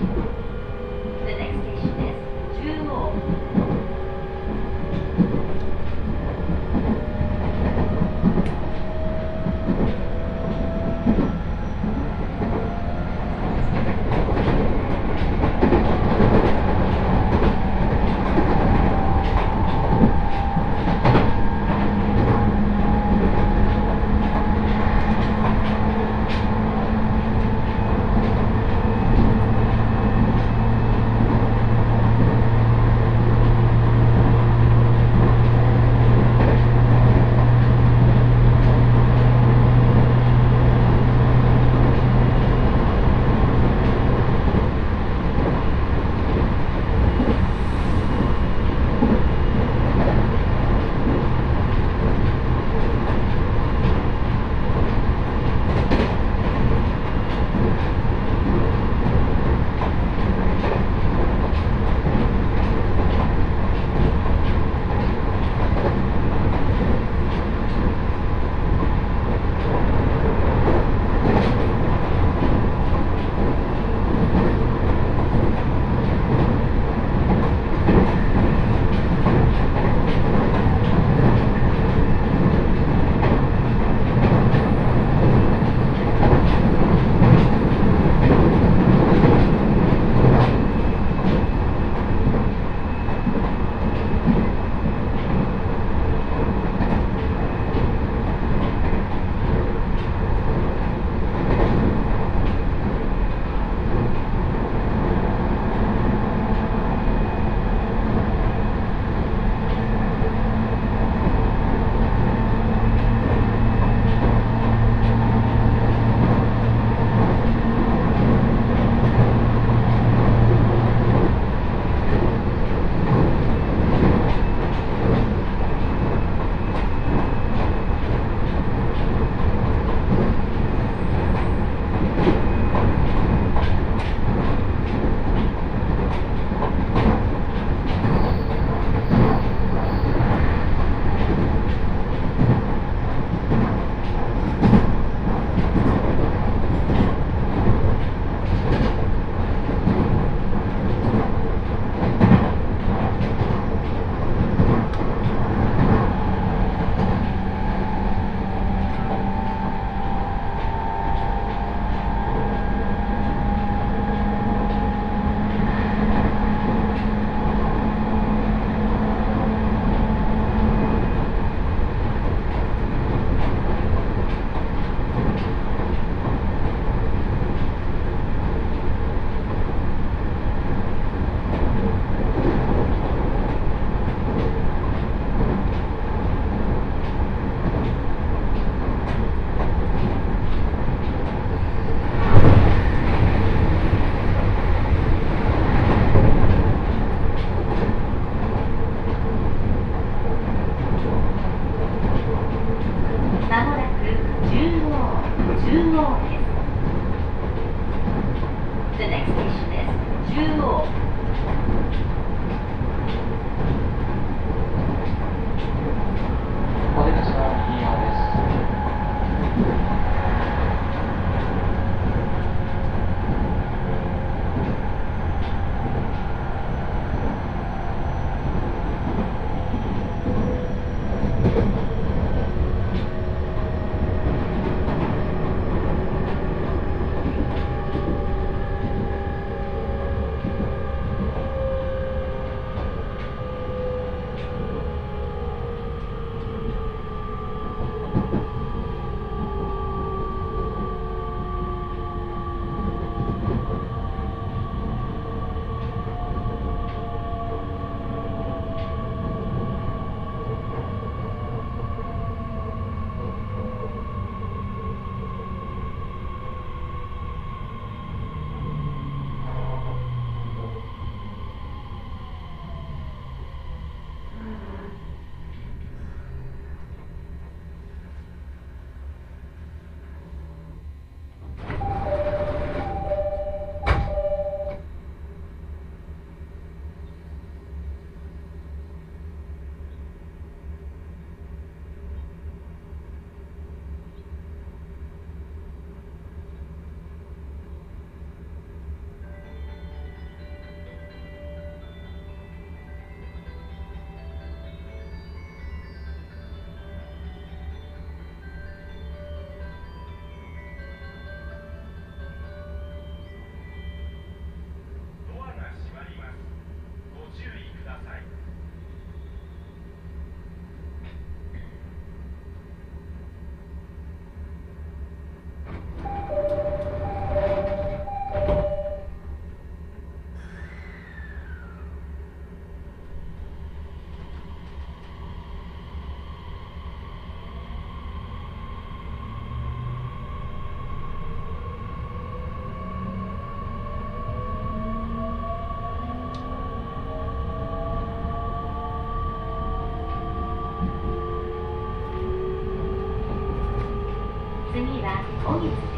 you 房顶。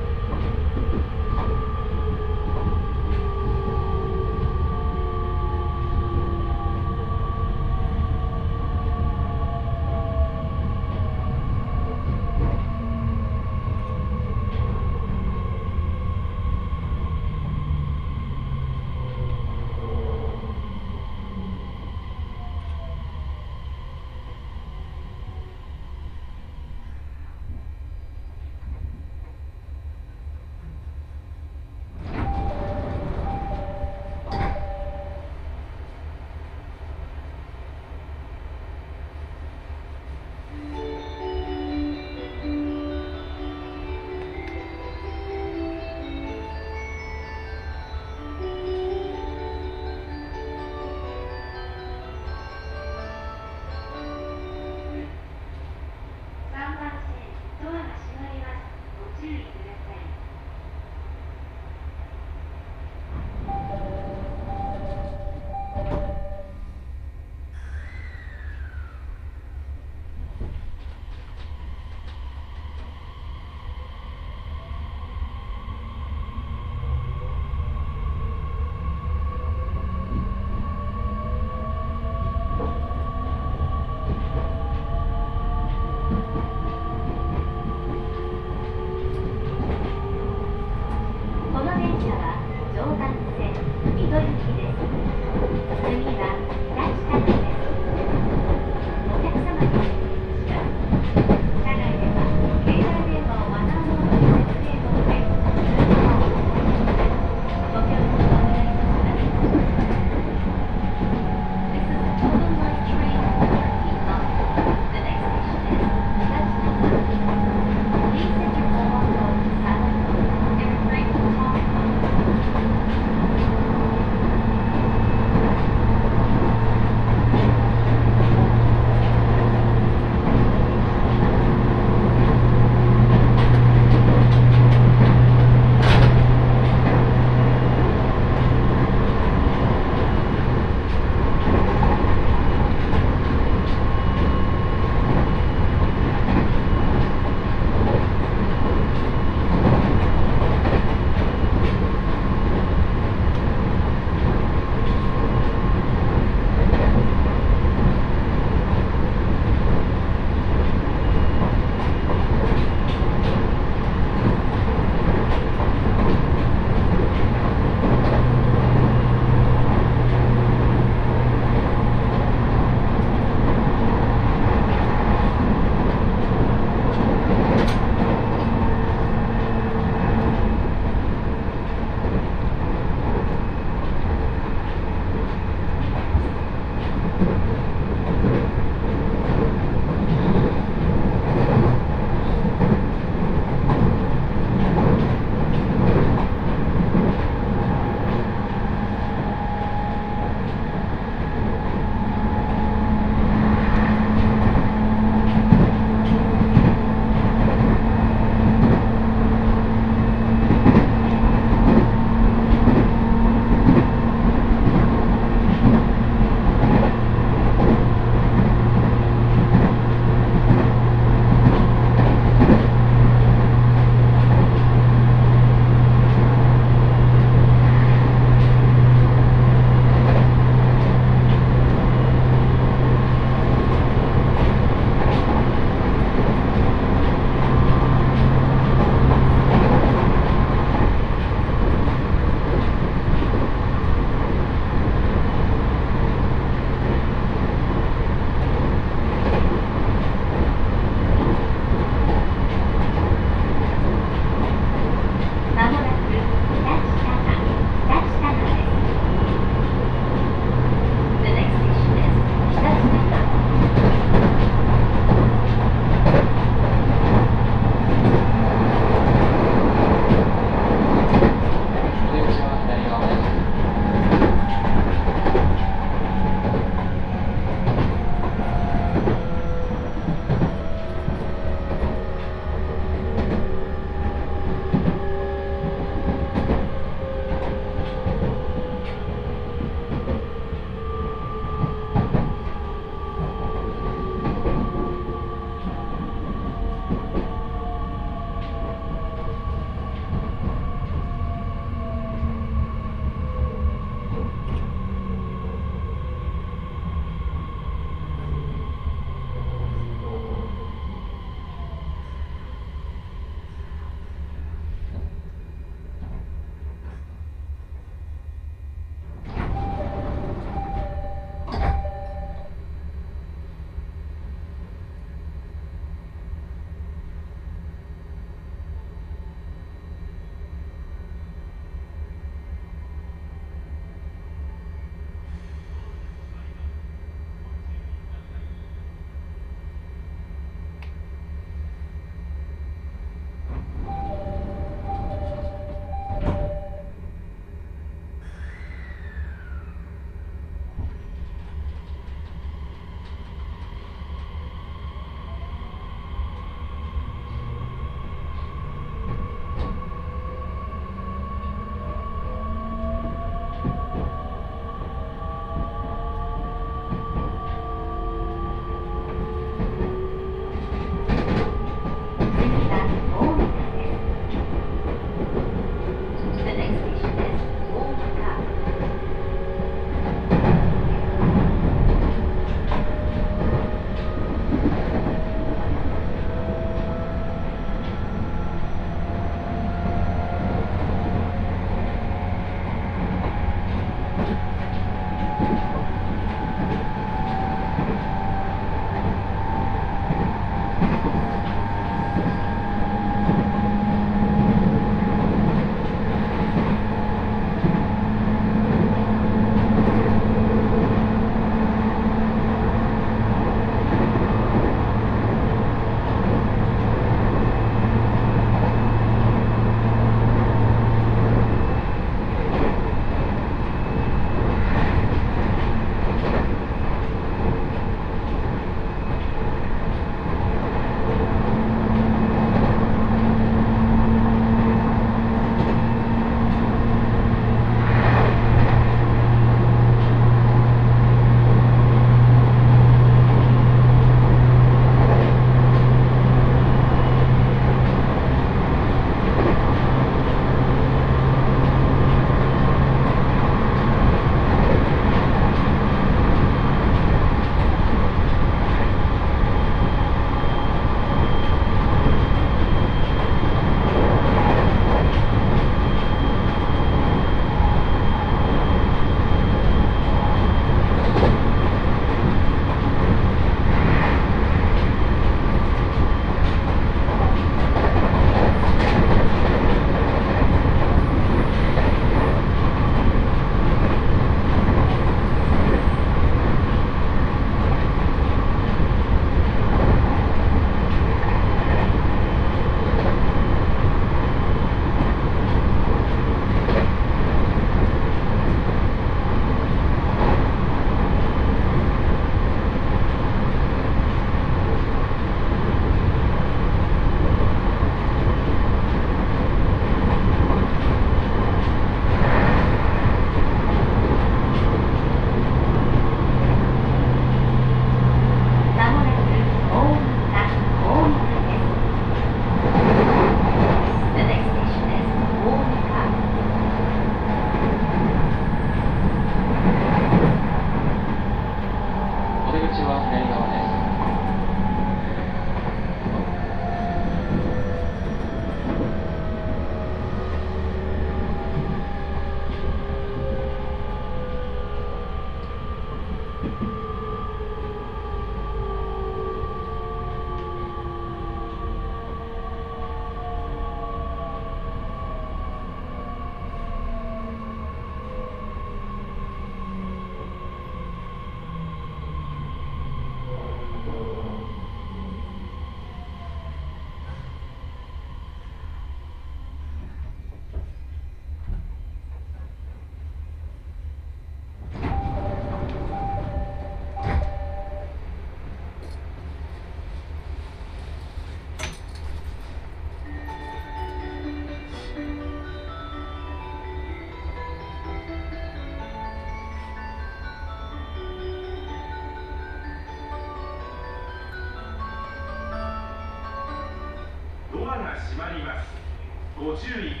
50位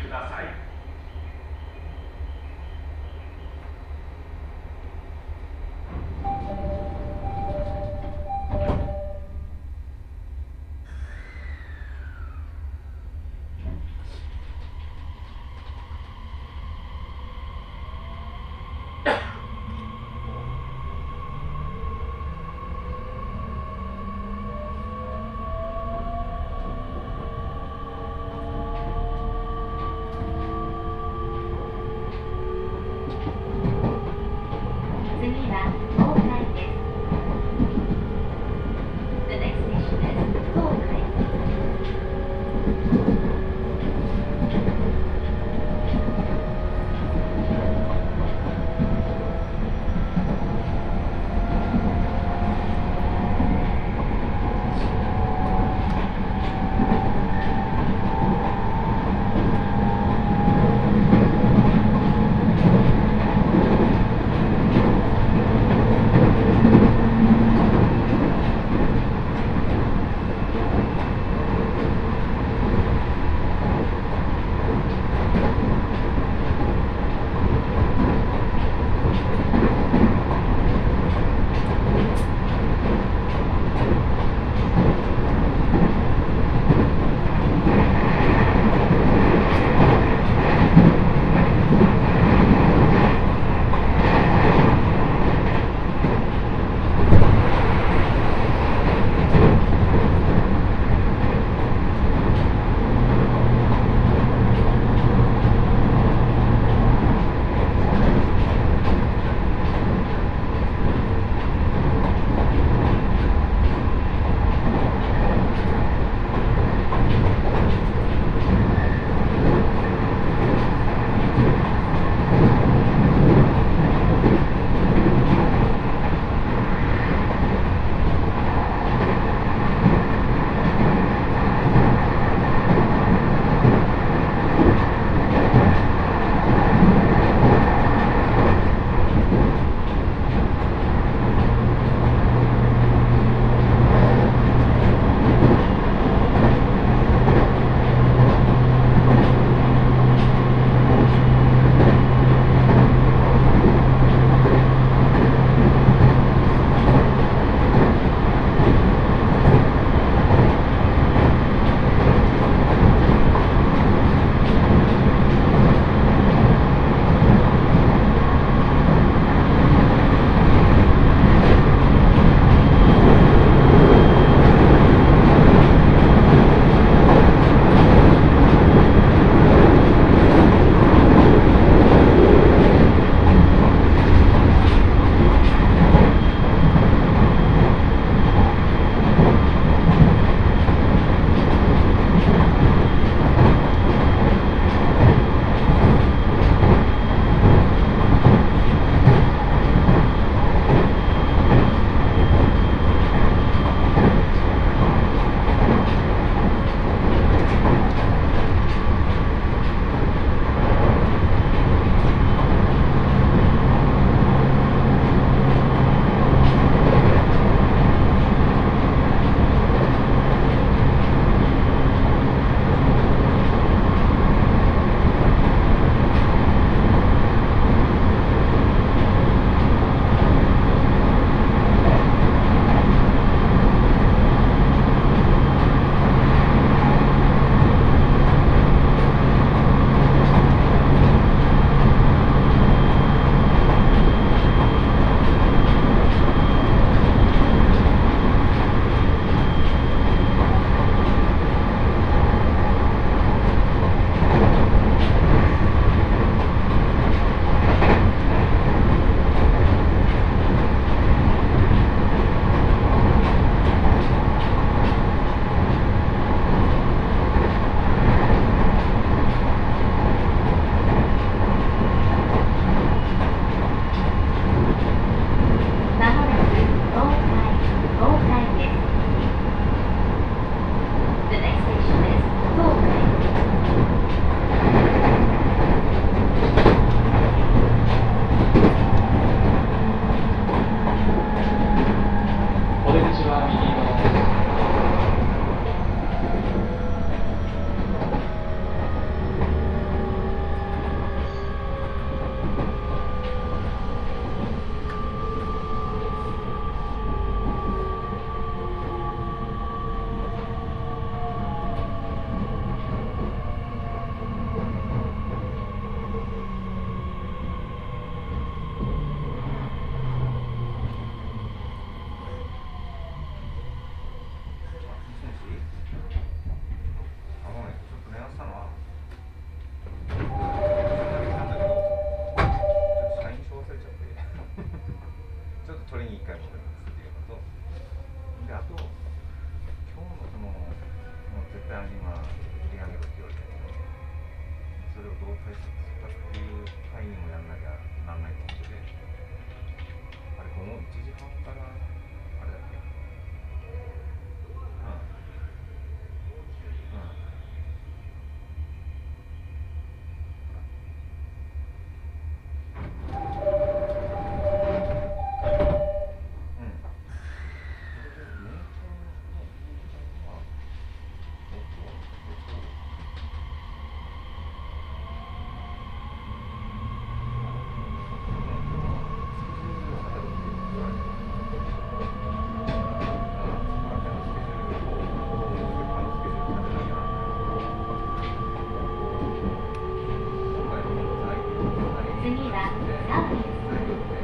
なるほど。